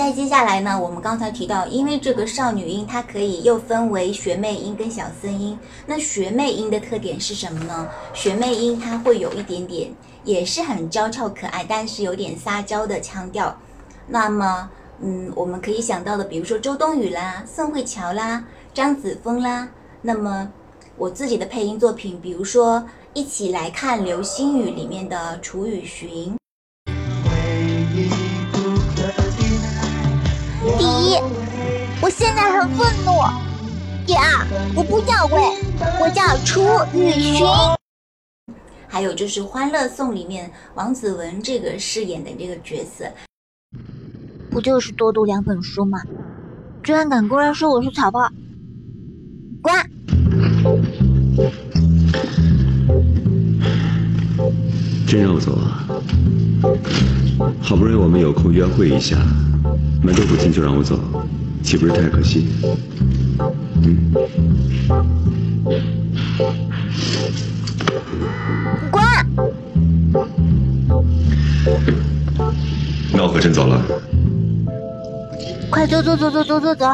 再接下来呢，我们刚才提到，因为这个少女音它可以又分为学妹音跟小森音。那学妹音的特点是什么呢？学妹音它会有一点点，也是很娇俏可爱，但是有点撒娇的腔调。那么，嗯，我们可以想到的，比如说周冬雨啦、宋慧乔啦、张子枫啦。那么，我自己的配音作品，比如说《一起来看流星雨》里面的楚雨荨。我不叫魏，我叫楚雨荨。还有就是《欢乐颂》里面王子文这个饰演的这个角色，不就是多读两本书吗？居然敢公然说我是草包，滚！真让我走啊？好不容易我们有空约会一下。门都不进就让我走，岂不是太可惜？嗯。滚！那我可真走了。快走走走走走走走，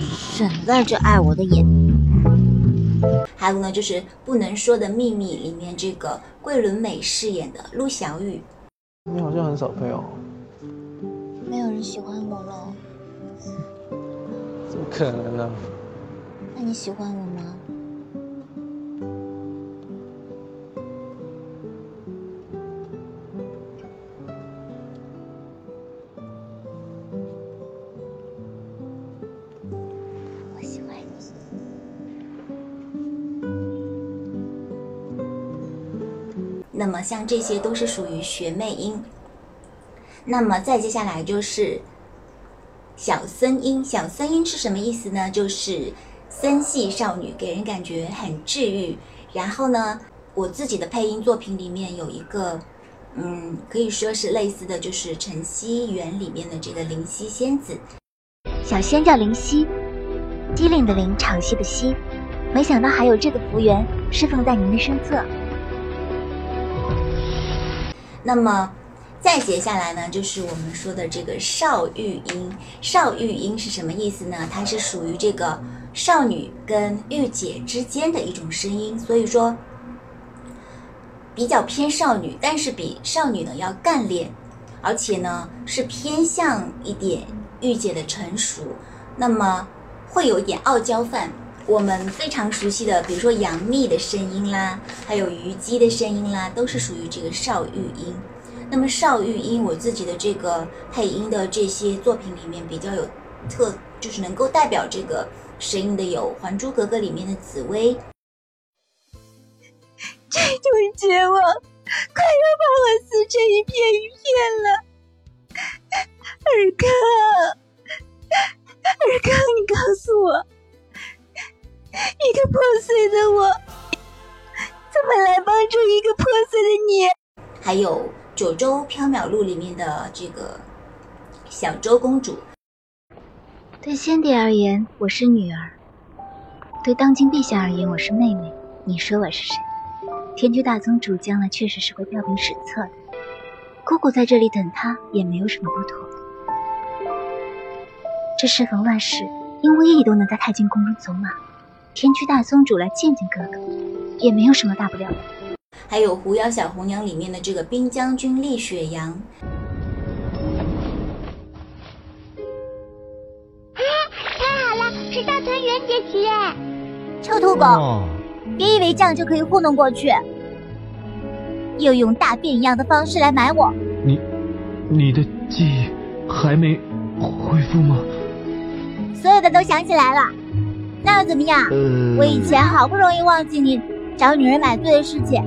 省在这碍我的眼。还有呢，就是《不能说的秘密》里面这个桂纶镁饰演的陆小雨。你好像很少朋友。没有人喜欢我了，怎么可能呢？那你喜欢我吗？我喜欢你。那么，像这些都是属于学妹音。那么再接下来就是小森音，小森音是什么意思呢？就是森系少女，给人感觉很治愈。然后呢，我自己的配音作品里面有一个，嗯，可以说是类似的就是《晨曦园》里面的这个灵犀仙子。小仙叫灵犀，机灵的灵，潮汐的汐。没想到还有这个福缘侍奉在您的身侧。那么。再接下来呢，就是我们说的这个少玉音。少玉音是什么意思呢？它是属于这个少女跟御姐之间的一种声音，所以说比较偏少女，但是比少女呢要干练，而且呢是偏向一点御姐的成熟，那么会有一点傲娇范。我们非常熟悉的，比如说杨幂的声音啦，还有虞姬的声音啦，都是属于这个少玉音。那么少玉音，我自己的这个配音的这些作品里面比较有特，就是能够代表这个声音的有《还珠格格》里面的紫薇。这种绝望，快要把我撕成一片一片了。二哥，二哥，你告诉我，一个破碎的我，怎么来帮助一个破碎的你？还有。《九州缥缈录》里面的这个小周公主，对先帝而言，我是女儿；对当今陛下而言，我是妹妹。你说我是谁？天驱大宗主将来确实是会彪炳史册的，姑姑在这里等他也没有什么不妥。这世逢乱世，因无义都能在太监宫中走马，天驱大宗主来见见哥哥，也没有什么大不了的。还有《狐妖小红娘》里面的这个冰将军厉雪阳。臭土狗，别以为这样就可以糊弄过去，又用大便一样的方式来埋我。你，你的记忆还没恢复吗？所有的都想起来了，那又怎么样？我以前好不容易忘记你找女人买醉的事情。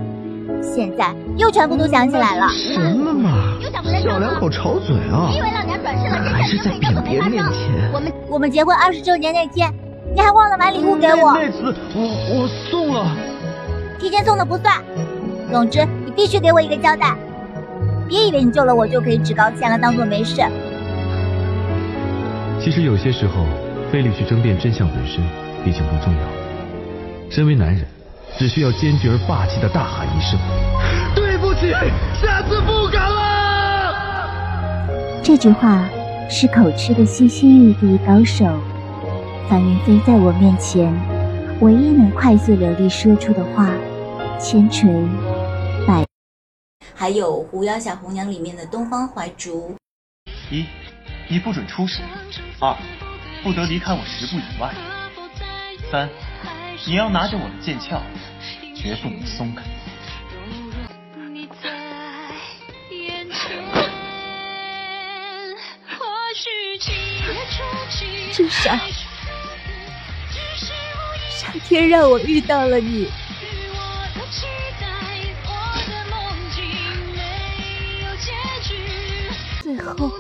现在又全部都想起来了。什么嘛，小两口吵嘴啊！你以为老娘转世了，还是在扁别人面前？我们我们结婚二十周年那天，你还忘了买礼物给我？那次我我送了，提前送的不算。总之，你必须给我一个交代。别以为你救了我就可以趾高气扬的当做没事。其实有些时候，费力去争辩真相本身，已经不重要。身为男人。只需要坚决而霸气的大喊一声：“对不起，下次不敢了。”这句话是口吃的西西域第一高手。樊云飞在我面前，唯一能快速流利说出的话，千锤百。还有《狐妖小红娘》里面的东方怀竹。一，你不准出事；二，不得离开我十步以外；三，你要拿着我的剑鞘，绝不能松开。至少，上天让我遇到了你。最后，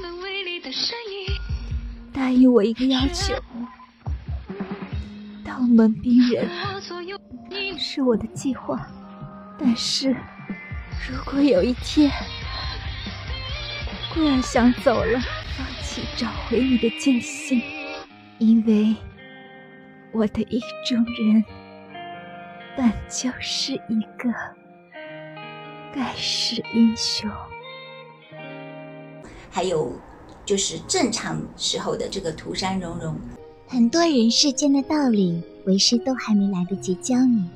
答应我一个要求：道门兵人是我的计划，但是如果有一天桂儿想走了，放弃找回你的剑心。因为我的意中人，本就是一个盖世英雄。还有，就是正常时候的这个涂山容容，很多人世间的道理，为师都还没来得及教你。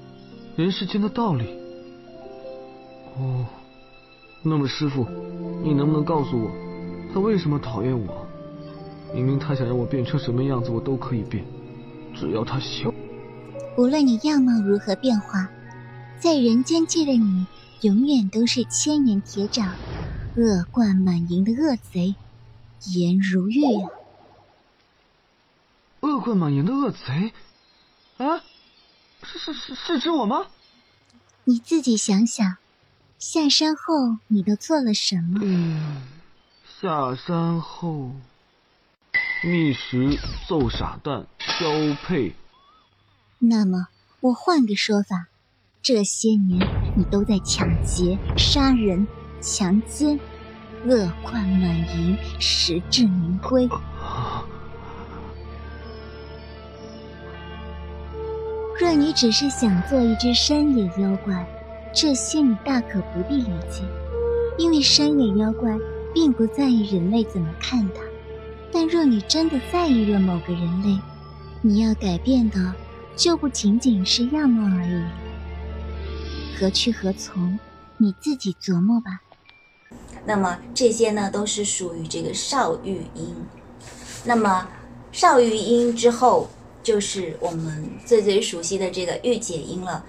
人世间的道理？哦，那么师傅，你能不能告诉我，他为什么讨厌我？明明他想让我变成什么样子，我都可以变，只要他笑。无论你样貌如何变化，在人间界的你，永远都是千年铁掌、恶贯满盈的恶贼，颜如玉啊！恶贯满盈的恶贼？啊？是是是是指我吗？你自己想想，下山后你都做了什么？嗯，下山后。觅食、揍傻蛋、交配。那么，我换个说法，这些年你都在抢劫、杀人、强奸，恶贯满盈，实至名归。若你只是想做一只山野妖怪，这些你大可不必理解，因为山野妖怪并不在意人类怎么看他。但若你真的在意了某个人类，你要改变的就不仅仅是样貌而已。何去何从，你自己琢磨吧。那么这些呢，都是属于这个少玉音。那么少玉音之后，就是我们最最熟悉的这个御姐音了。